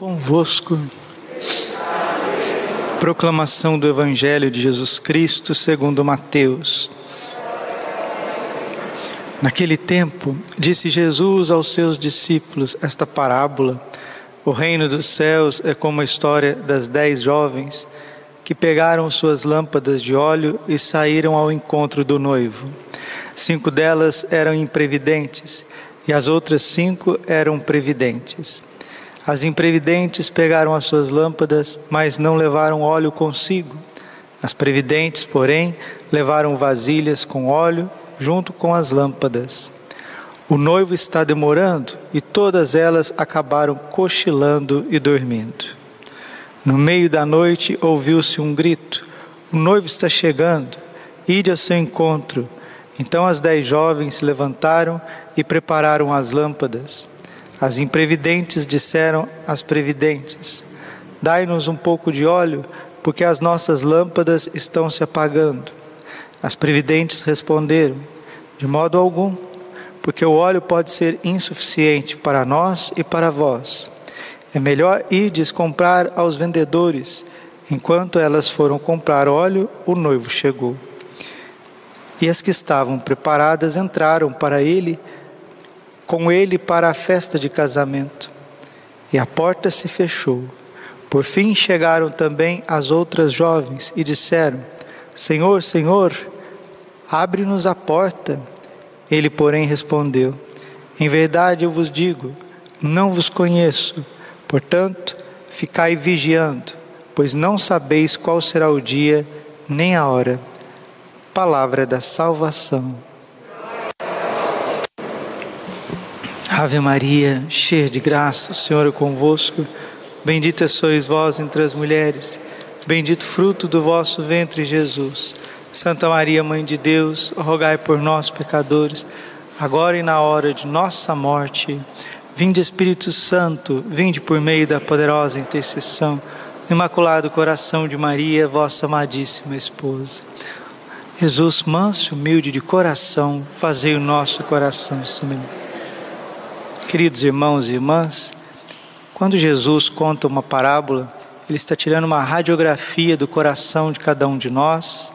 Convosco. Proclamação do Evangelho de Jesus Cristo segundo Mateus. Naquele tempo, disse Jesus aos seus discípulos esta parábola: O reino dos céus é como a história das dez jovens que pegaram suas lâmpadas de óleo e saíram ao encontro do noivo. Cinco delas eram imprevidentes e as outras cinco eram previdentes. As imprevidentes pegaram as suas lâmpadas, mas não levaram óleo consigo. As previdentes, porém, levaram vasilhas com óleo junto com as lâmpadas. O noivo está demorando e todas elas acabaram cochilando e dormindo. No meio da noite ouviu-se um grito: O noivo está chegando, ide ao seu encontro. Então as dez jovens se levantaram e prepararam as lâmpadas. As imprevidentes disseram às previdentes: Dai-nos um pouco de óleo, porque as nossas lâmpadas estão se apagando. As previdentes responderam: De modo algum, porque o óleo pode ser insuficiente para nós e para vós. É melhor irdes comprar aos vendedores. Enquanto elas foram comprar óleo, o noivo chegou. E as que estavam preparadas entraram para ele com ele para a festa de casamento. E a porta se fechou. Por fim chegaram também as outras jovens e disseram: Senhor, Senhor, abre-nos a porta. Ele, porém, respondeu: Em verdade eu vos digo, não vos conheço. Portanto, ficai vigiando, pois não sabeis qual será o dia nem a hora. Palavra da salvação. Ave Maria, cheia de graça, o Senhor é convosco. Bendita sois vós entre as mulheres, bendito fruto do vosso ventre, Jesus. Santa Maria, Mãe de Deus, rogai por nós, pecadores, agora e na hora de nossa morte. Vinde, Espírito Santo, vinde por meio da poderosa intercessão, Imaculado Coração de Maria, vossa amadíssima esposa. Jesus, manso e humilde de coração, fazei o nosso coração semelhante Queridos irmãos e irmãs, quando Jesus conta uma parábola, ele está tirando uma radiografia do coração de cada um de nós,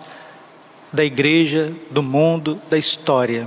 da igreja, do mundo, da história.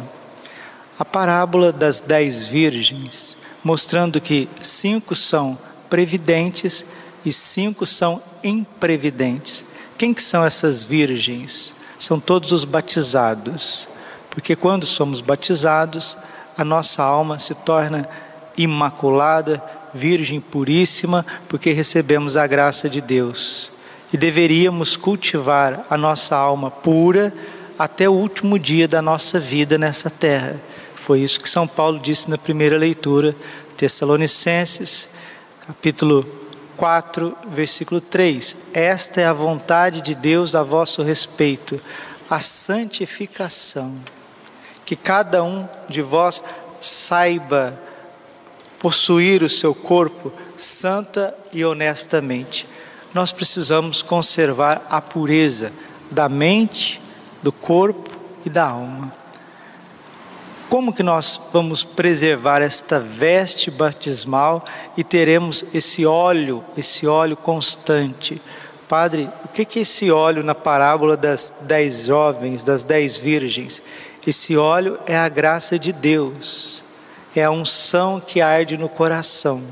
A parábola das dez virgens, mostrando que cinco são previdentes e cinco são imprevidentes. Quem que são essas virgens? São todos os batizados, porque quando somos batizados, a nossa alma se torna imaculada, virgem puríssima, porque recebemos a graça de Deus. E deveríamos cultivar a nossa alma pura até o último dia da nossa vida nessa terra. Foi isso que São Paulo disse na primeira leitura, Tessalonicenses, capítulo 4, versículo 3. Esta é a vontade de Deus a vosso respeito, a santificação que cada um de vós saiba possuir o seu corpo santa e honestamente. Nós precisamos conservar a pureza da mente, do corpo e da alma. Como que nós vamos preservar esta veste batismal e teremos esse óleo, esse óleo constante? Padre, o que é esse óleo na parábola das dez jovens, das dez virgens? Esse óleo é a graça de Deus, é a unção que arde no coração.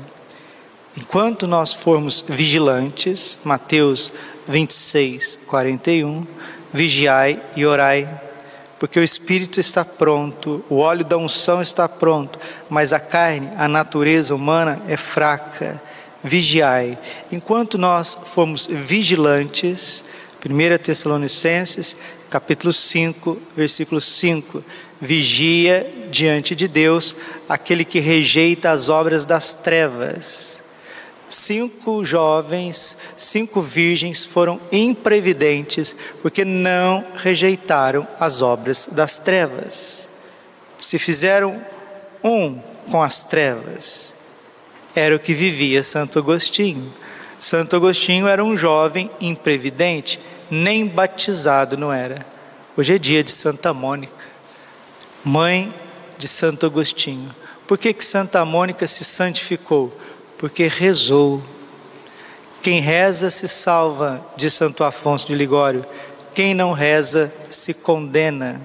Enquanto nós formos vigilantes, Mateus 26, 41, vigiai e orai, porque o espírito está pronto, o óleo da unção está pronto, mas a carne, a natureza humana é fraca. Vigiai. Enquanto nós formos vigilantes, 1 Tessalonicenses capítulo 5, versículo 5. Vigia diante de Deus aquele que rejeita as obras das trevas. Cinco jovens, cinco virgens foram imprevidentes porque não rejeitaram as obras das trevas. Se fizeram um com as trevas, era o que vivia Santo Agostinho. Santo Agostinho era um jovem imprevidente nem batizado não era. Hoje é dia de Santa Mônica, mãe de Santo Agostinho. Por que, que Santa Mônica se santificou? Porque rezou, Quem reza se salva, diz Santo Afonso de Ligório. Quem não reza se condena.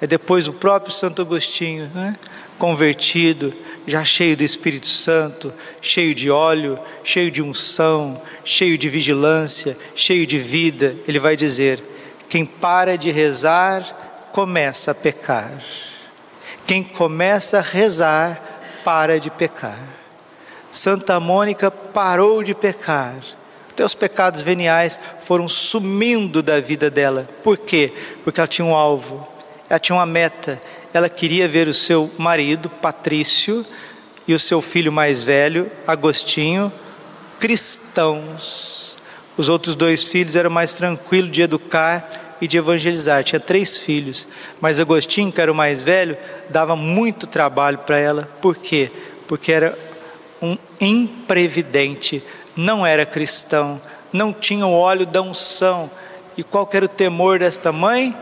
É depois o próprio Santo Agostinho, né? convertido, já cheio do Espírito Santo, cheio de óleo, cheio de unção, cheio de vigilância, cheio de vida, ele vai dizer: quem para de rezar, começa a pecar. Quem começa a rezar, para de pecar. Santa Mônica parou de pecar. Os pecados veniais foram sumindo da vida dela. Por quê? Porque ela tinha um alvo, ela tinha uma meta, ela queria ver o seu marido, Patrício, e o seu filho mais velho, Agostinho, cristãos. Os outros dois filhos eram mais tranquilos de educar e de evangelizar. Tinha três filhos, mas Agostinho, que era o mais velho, dava muito trabalho para ela. Por quê? Porque era um imprevidente, não era cristão, não tinha o óleo da unção. E qual era o temor desta mãe?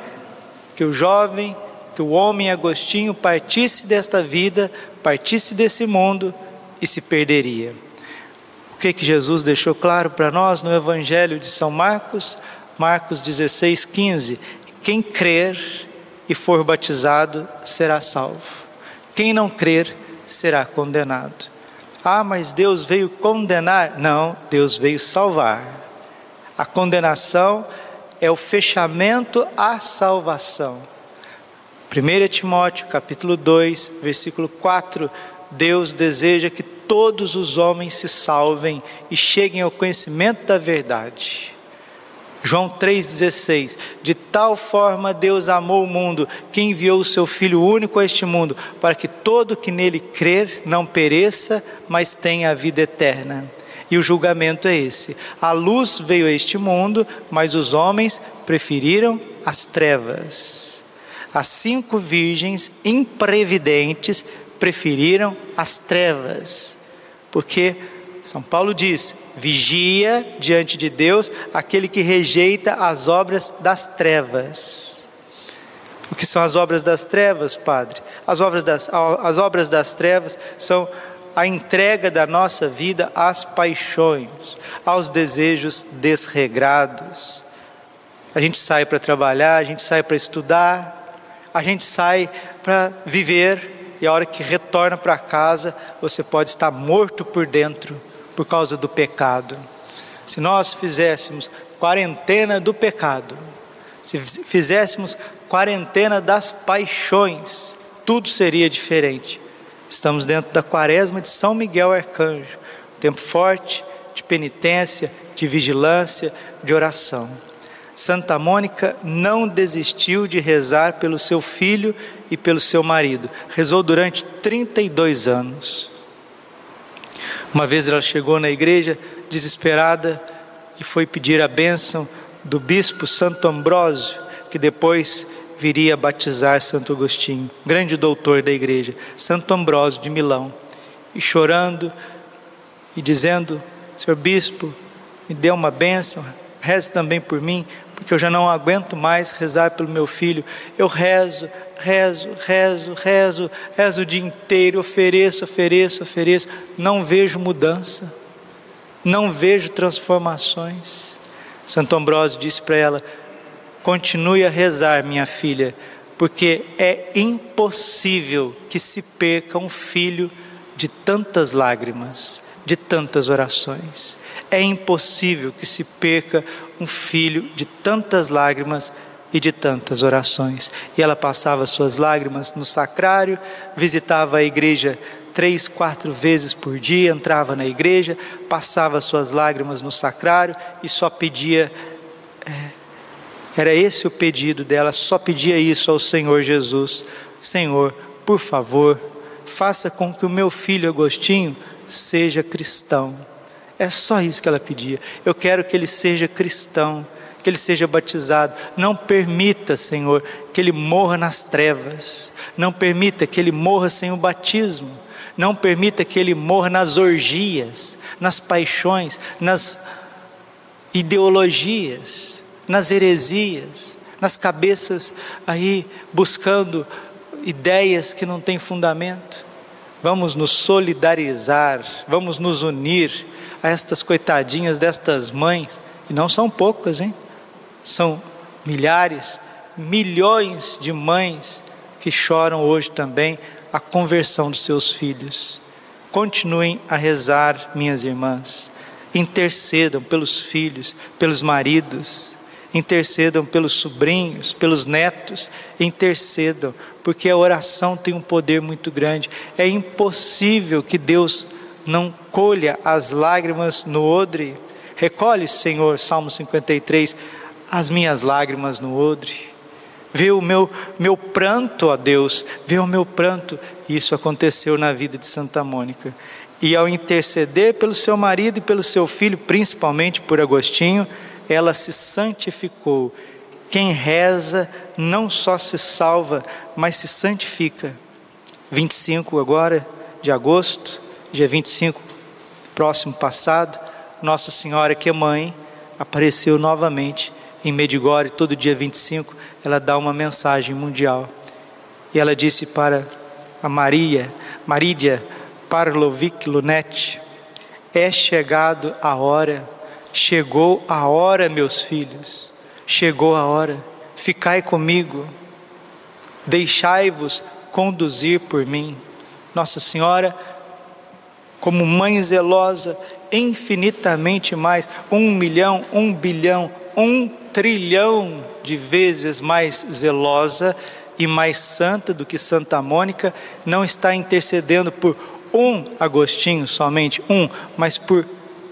Que o jovem que o homem Agostinho partisse desta vida, partisse desse mundo e se perderia. O que que Jesus deixou claro para nós no Evangelho de São Marcos? Marcos 16, 15. Quem crer e for batizado será salvo. Quem não crer será condenado. Ah, mas Deus veio condenar? Não, Deus veio salvar. A condenação é o fechamento à salvação. 1 Timóteo capítulo 2, versículo 4, Deus deseja que todos os homens se salvem e cheguem ao conhecimento da verdade. João 3,16: De tal forma Deus amou o mundo, que enviou o seu Filho único a este mundo, para que todo que nele crer não pereça, mas tenha a vida eterna. E o julgamento é esse: a luz veio a este mundo, mas os homens preferiram as trevas. As cinco virgens imprevidentes preferiram as trevas, porque São Paulo diz: vigia diante de Deus aquele que rejeita as obras das trevas. O que são as obras das trevas, Padre? As obras das, as obras das trevas são a entrega da nossa vida às paixões, aos desejos desregrados. A gente sai para trabalhar, a gente sai para estudar, a gente sai para viver e a hora que retorna para casa, você pode estar morto por dentro por causa do pecado. Se nós fizéssemos quarentena do pecado, se fizéssemos quarentena das paixões, tudo seria diferente. Estamos dentro da quaresma de São Miguel Arcanjo, tempo forte de penitência, de vigilância, de oração. Santa Mônica não desistiu de rezar pelo seu filho e pelo seu marido. Rezou durante 32 anos. Uma vez ela chegou na igreja desesperada e foi pedir a bênção do bispo Santo Ambrósio, que depois viria batizar Santo Agostinho, grande doutor da igreja, Santo Ambrósio de Milão. E chorando e dizendo: Senhor bispo, me dê uma bênção, reze também por mim, porque eu já não aguento mais rezar pelo meu filho. Eu rezo, rezo, rezo, rezo, rezo o dia inteiro, ofereço, ofereço, ofereço. Não vejo mudança, não vejo transformações. Santo Ambrósio disse para ela: continue a rezar, minha filha, porque é impossível que se perca um filho de tantas lágrimas, de tantas orações. É impossível que se perca um filho de tantas lágrimas e de tantas orações. E ela passava suas lágrimas no sacrário, visitava a igreja três, quatro vezes por dia, entrava na igreja, passava suas lágrimas no sacrário e só pedia. É, era esse o pedido dela, só pedia isso ao Senhor Jesus: Senhor, por favor, faça com que o meu filho Agostinho seja cristão. É só isso que ela pedia. Eu quero que ele seja cristão, que ele seja batizado. Não permita, Senhor, que ele morra nas trevas. Não permita que ele morra sem o batismo. Não permita que ele morra nas orgias, nas paixões, nas ideologias, nas heresias, nas cabeças aí buscando ideias que não têm fundamento. Vamos nos solidarizar, vamos nos unir a estas coitadinhas destas mães, e não são poucas, hein? São milhares, milhões de mães que choram hoje também a conversão dos seus filhos. Continuem a rezar, minhas irmãs. Intercedam pelos filhos, pelos maridos, intercedam pelos sobrinhos, pelos netos, intercedam, porque a oração tem um poder muito grande. É impossível que Deus não colha as lágrimas no odre. Recolhe, Senhor, Salmo 53, as minhas lágrimas no odre. Vê o meu, meu pranto, ó Deus, vê o meu pranto. Isso aconteceu na vida de Santa Mônica. E ao interceder pelo seu marido e pelo seu filho, principalmente por Agostinho, ela se santificou. Quem reza não só se salva, mas se santifica. 25 agora de agosto, dia 25, próximo passado, Nossa Senhora, que é mãe, apareceu novamente em Medigore, todo dia 25, ela dá uma mensagem mundial. E ela disse para a Maria, Marídia Parlovic Lunetti, é chegado a hora Chegou a hora, meus filhos, chegou a hora, ficai comigo, deixai-vos conduzir por mim. Nossa Senhora, como mãe zelosa, infinitamente mais, um milhão, um bilhão, um trilhão de vezes mais zelosa e mais santa do que Santa Mônica, não está intercedendo por um Agostinho somente, um, mas por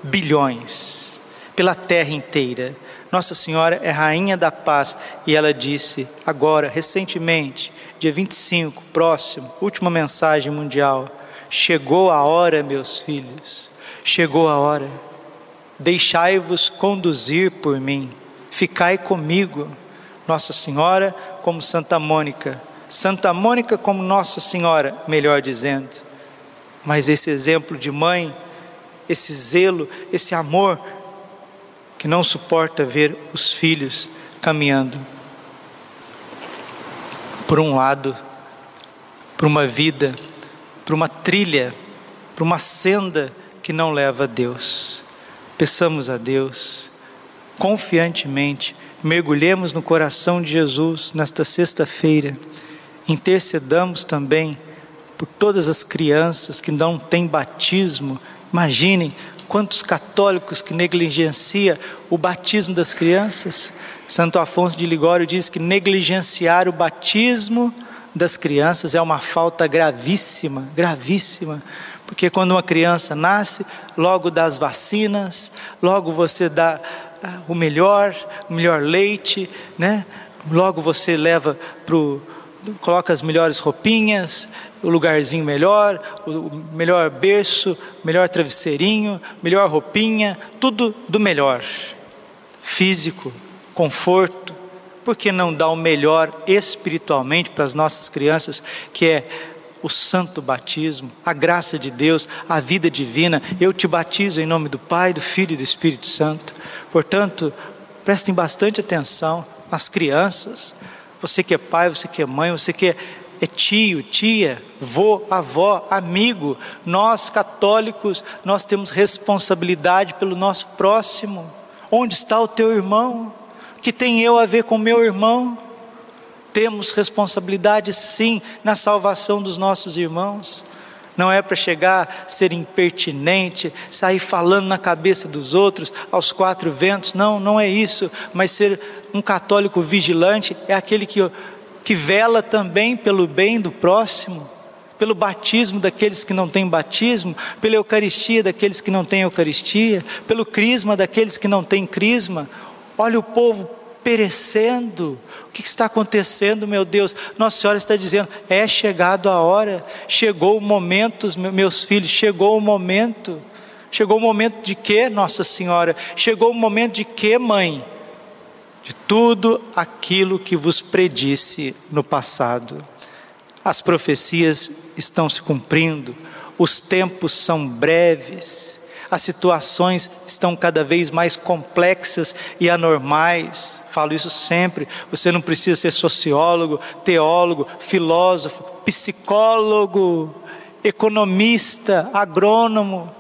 bilhões pela terra inteira. Nossa Senhora é rainha da paz e ela disse agora, recentemente, dia 25, próximo, última mensagem mundial: Chegou a hora, meus filhos, chegou a hora. Deixai-vos conduzir por mim, ficai comigo. Nossa Senhora como Santa Mônica, Santa Mônica como Nossa Senhora, melhor dizendo. Mas esse exemplo de mãe, esse zelo, esse amor que não suporta ver os filhos caminhando por um lado, por uma vida, por uma trilha, por uma senda que não leva a Deus. Peçamos a Deus, confiantemente, mergulhemos no coração de Jesus nesta sexta-feira, intercedamos também por todas as crianças que não têm batismo. Imaginem Quantos católicos que negligencia o batismo das crianças? Santo Afonso de Ligório diz que negligenciar o batismo das crianças é uma falta gravíssima, gravíssima. Porque quando uma criança nasce, logo dá as vacinas, logo você dá ah, o melhor, o melhor leite, né? Logo você leva para coloca as melhores roupinhas, o lugarzinho melhor, o melhor berço, melhor travesseirinho, melhor roupinha, tudo do melhor. Físico, conforto, por que não dar o melhor espiritualmente para as nossas crianças, que é o santo batismo, a graça de Deus, a vida divina. Eu te batizo em nome do Pai, do Filho e do Espírito Santo. Portanto, prestem bastante atenção às crianças. Você que é pai, você que é mãe, você que é é tio, tia, vô, avó, amigo. Nós católicos, nós temos responsabilidade pelo nosso próximo. Onde está o teu irmão? Que tem eu a ver com meu irmão? Temos responsabilidade sim na salvação dos nossos irmãos. Não é para chegar, ser impertinente, sair falando na cabeça dos outros, aos quatro ventos. Não, não é isso. Mas ser um católico vigilante é aquele que que vela também pelo bem do próximo, pelo batismo daqueles que não têm batismo, pela Eucaristia daqueles que não têm Eucaristia, pelo crisma daqueles que não têm crisma. Olha o povo perecendo. O que está acontecendo, meu Deus? Nossa Senhora está dizendo: é chegado a hora, chegou o momento, meus filhos, chegou o momento. Chegou o momento de quê, Nossa Senhora? Chegou o momento de quê, mãe? de tudo aquilo que vos predisse no passado. As profecias estão se cumprindo, os tempos são breves, as situações estão cada vez mais complexas e anormais. Falo isso sempre. Você não precisa ser sociólogo, teólogo, filósofo, psicólogo, economista, agrônomo.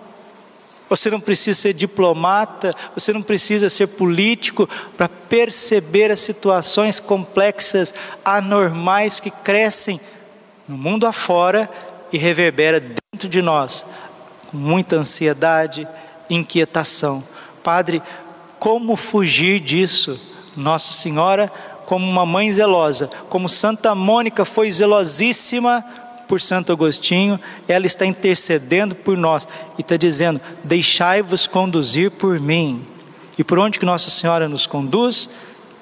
Você não precisa ser diplomata, você não precisa ser político para perceber as situações complexas, anormais que crescem no mundo afora e reverbera dentro de nós, com muita ansiedade, inquietação. Padre, como fugir disso? Nossa Senhora, como uma mãe zelosa, como Santa Mônica foi zelosíssima por Santo Agostinho, ela está intercedendo por nós e está dizendo: Deixai-vos conduzir por mim. E por onde que Nossa Senhora nos conduz?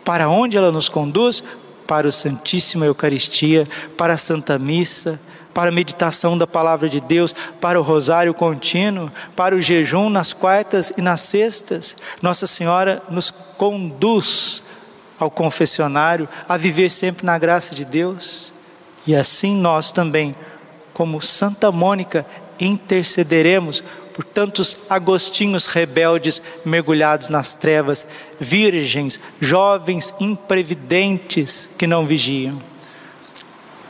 Para onde ela nos conduz? Para a Santíssima Eucaristia, para a Santa Missa, para a meditação da palavra de Deus, para o rosário contínuo, para o jejum nas quartas e nas sextas. Nossa Senhora nos conduz ao confessionário a viver sempre na graça de Deus. E assim nós também, como Santa Mônica, intercederemos por tantos agostinhos rebeldes mergulhados nas trevas, virgens, jovens imprevidentes que não vigiam.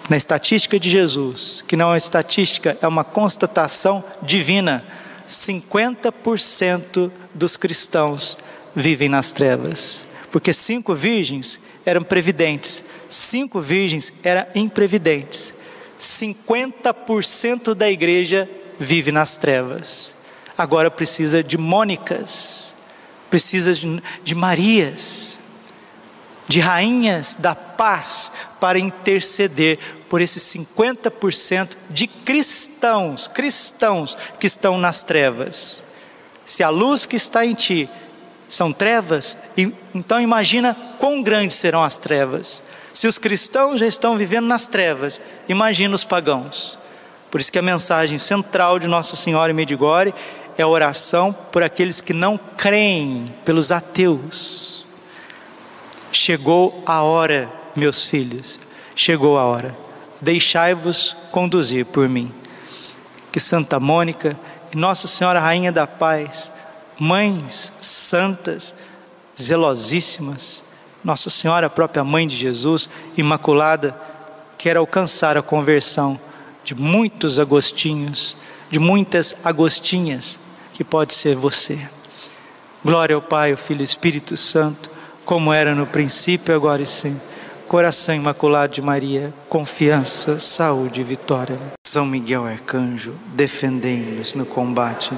Na estatística de Jesus, que não é uma estatística, é uma constatação divina, 50% dos cristãos vivem nas trevas, porque cinco virgens eram previdentes, cinco virgens eram imprevidentes. 50% da igreja vive nas trevas. Agora precisa de Mônicas, precisa de, de Marias, de rainhas da paz para interceder por esses 50% de cristãos, cristãos que estão nas trevas. Se a luz que está em ti são trevas, então imagina quão grandes serão as trevas. Se os cristãos já estão vivendo nas trevas, imagina os pagãos. Por isso que a mensagem central de Nossa Senhora em Medigore é a oração por aqueles que não creem, pelos ateus. Chegou a hora, meus filhos, chegou a hora. Deixai-vos conduzir por mim. Que Santa Mônica e Nossa Senhora Rainha da Paz mães santas, zelosíssimas, Nossa Senhora, própria mãe de Jesus, imaculada, quer alcançar a conversão de muitos agostinhos, de muitas agostinhas, que pode ser você. Glória ao Pai, ao Filho e Espírito Santo, como era no princípio, agora e sempre. Coração Imaculado de Maria, confiança, saúde e vitória. São Miguel Arcanjo, defendei-nos no combate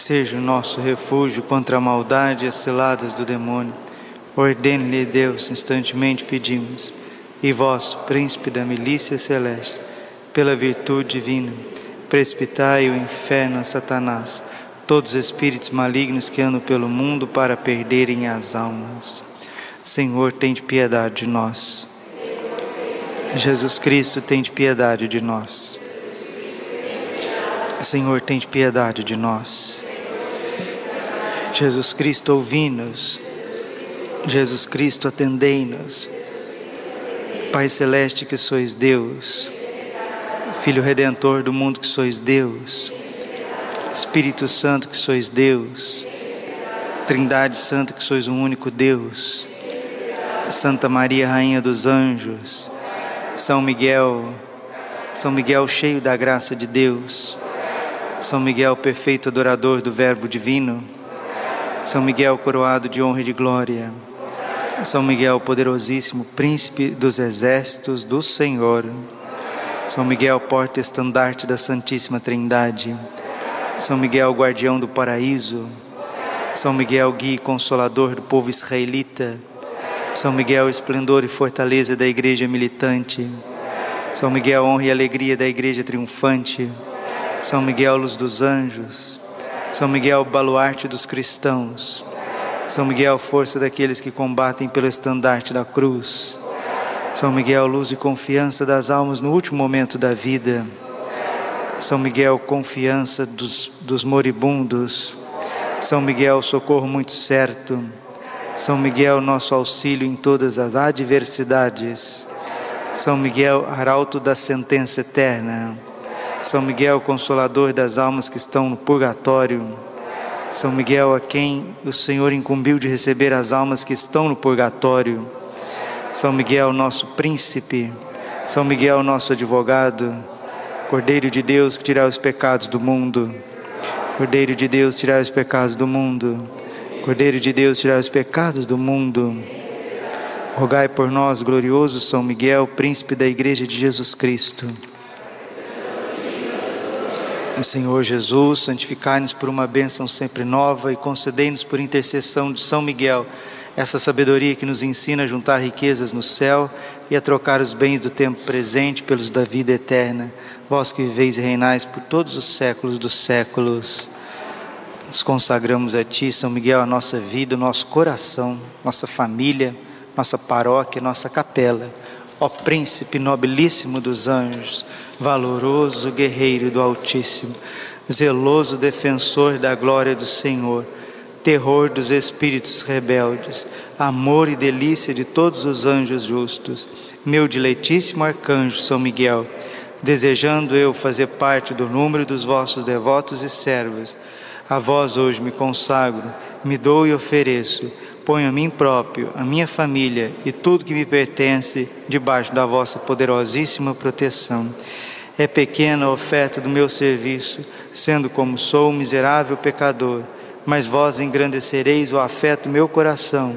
seja o nosso refúgio contra a maldade e as ciladas do demônio. Ordene-lhe Deus, instantemente pedimos. E vós, príncipe da milícia celeste, pela virtude divina, precipitai o inferno a Satanás, todos os espíritos malignos que andam pelo mundo para perderem as almas. Senhor, tem de piedade de nós. Jesus Cristo, tem de piedade de nós. Senhor, tem de piedade de nós. Jesus Cristo, ouvi-nos. Jesus Cristo, atendei-nos. Pai Celeste, que sois Deus. Filho Redentor do mundo, que sois Deus. Espírito Santo, que sois Deus. Trindade Santa, que sois um único Deus. Santa Maria, Rainha dos Anjos. São Miguel, São Miguel cheio da graça de Deus. São Miguel, perfeito adorador do Verbo Divino. São Miguel, coroado de honra e de glória. São Miguel, poderosíssimo, príncipe dos exércitos do Senhor. São Miguel, porta-estandarte da Santíssima Trindade. São Miguel, guardião do paraíso. São Miguel, guia e consolador do povo israelita. São Miguel, esplendor e fortaleza da igreja militante. São Miguel, honra e alegria da igreja triunfante. São Miguel, luz dos anjos. São Miguel, baluarte dos cristãos. São Miguel, força daqueles que combatem pelo estandarte da cruz. São Miguel, luz e confiança das almas no último momento da vida. São Miguel, confiança dos, dos moribundos. São Miguel, socorro muito certo. São Miguel, nosso auxílio em todas as adversidades. São Miguel, arauto da sentença eterna. São Miguel, consolador das almas que estão no purgatório. São Miguel, a quem o Senhor incumbiu de receber as almas que estão no purgatório. São Miguel, nosso príncipe. São Miguel, nosso advogado. Cordeiro de Deus que tira os pecados do mundo. Cordeiro de Deus, tirai os pecados do mundo. Cordeiro de Deus, tirai os pecados do mundo. Rogai por nós, glorioso São Miguel, príncipe da Igreja de Jesus Cristo. Senhor Jesus, santificai-nos por uma bênção sempre nova e concedei-nos por intercessão de São Miguel essa sabedoria que nos ensina a juntar riquezas no céu e a trocar os bens do tempo presente pelos da vida eterna. Vós que viveis e reinais por todos os séculos dos séculos. Nos consagramos a Ti, São Miguel, a nossa vida, o nosso coração, nossa família, nossa paróquia, nossa capela. Ó Príncipe nobilíssimo dos anjos, valoroso guerreiro do Altíssimo, zeloso defensor da glória do Senhor, terror dos espíritos rebeldes, amor e delícia de todos os anjos justos, meu diletíssimo arcanjo São Miguel, desejando eu fazer parte do número dos vossos devotos e servos, a vós hoje me consagro, me dou e ofereço, ponho a mim próprio, a minha família e tudo que me pertence debaixo da vossa poderosíssima proteção. É pequena a oferta do meu serviço, sendo como sou um miserável pecador, mas vós engrandecereis o afeto do meu coração.